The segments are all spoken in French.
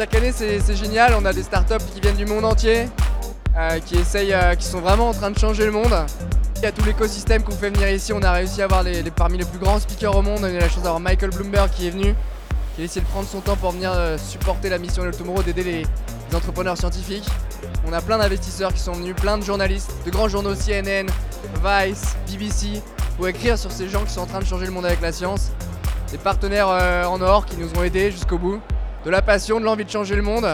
année, c'est génial. On a des startups qui viennent du monde entier, euh, qui essayent, euh, qui sont vraiment en train de changer le monde. Il y a tout l'écosystème qu'on fait venir ici. On a réussi à avoir les, parmi les plus grands speakers au monde. On a eu la chance d'avoir Michael Bloomberg qui est venu, qui a essayé de prendre son temps pour venir euh, supporter la mission de Tomorrow, d'aider les, entrepreneurs scientifiques. On a plein d'investisseurs qui sont venus, plein de journalistes, de grands journaux CNN, Vice, BBC, pour écrire sur ces gens qui sont en train de changer le monde avec la science. Des partenaires en or qui nous ont aidés jusqu'au bout. De la passion, de l'envie de changer le monde.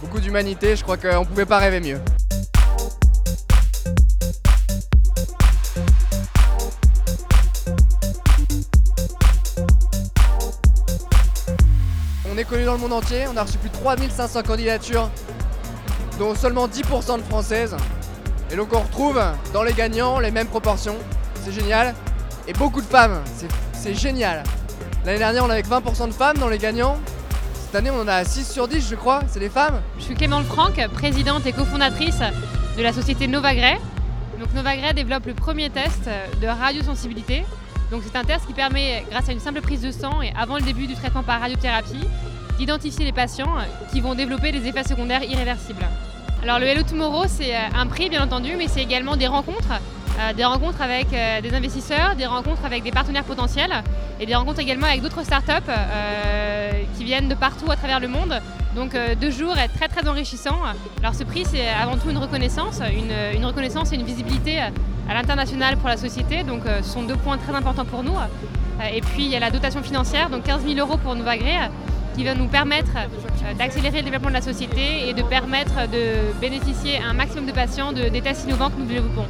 beaucoup d'humanité, je crois qu'on ne pouvait pas rêver mieux. On est connu dans le monde entier, on a reçu plus de 3500 candidatures, dont seulement 10% de françaises. Et donc on retrouve dans les gagnants les mêmes proportions, c'est génial. Et beaucoup de femmes, c'est génial. L'année dernière on avait 20% de femmes dans les gagnants. Cette année on en a 6 sur 10 je crois, c'est des femmes. Je suis Clément Franck, présidente et cofondatrice de la société Novagray. Donc Novagray développe le premier test de radiosensibilité donc c'est un test qui permet, grâce à une simple prise de sang et avant le début du traitement par radiothérapie, d'identifier les patients qui vont développer des effets secondaires irréversibles. Alors le Hello Tomorrow, c'est euh, un prix bien entendu, mais c'est également des rencontres. Euh, des rencontres avec euh, des investisseurs, des rencontres avec des partenaires potentiels et des rencontres également avec d'autres startups qui viennent de partout à travers le monde. Donc deux jours est très très enrichissant. Alors ce prix c'est avant tout une reconnaissance, une reconnaissance et une visibilité à l'international pour la société. Donc euh, ce sont deux points très importants pour nous. Euh, et puis il y a la dotation financière, donc 15 000 euros pour Novagré, qui va nous permettre euh, d'accélérer le développement de la société et de permettre de bénéficier à un maximum de patients de, des tests innovants que nous développons.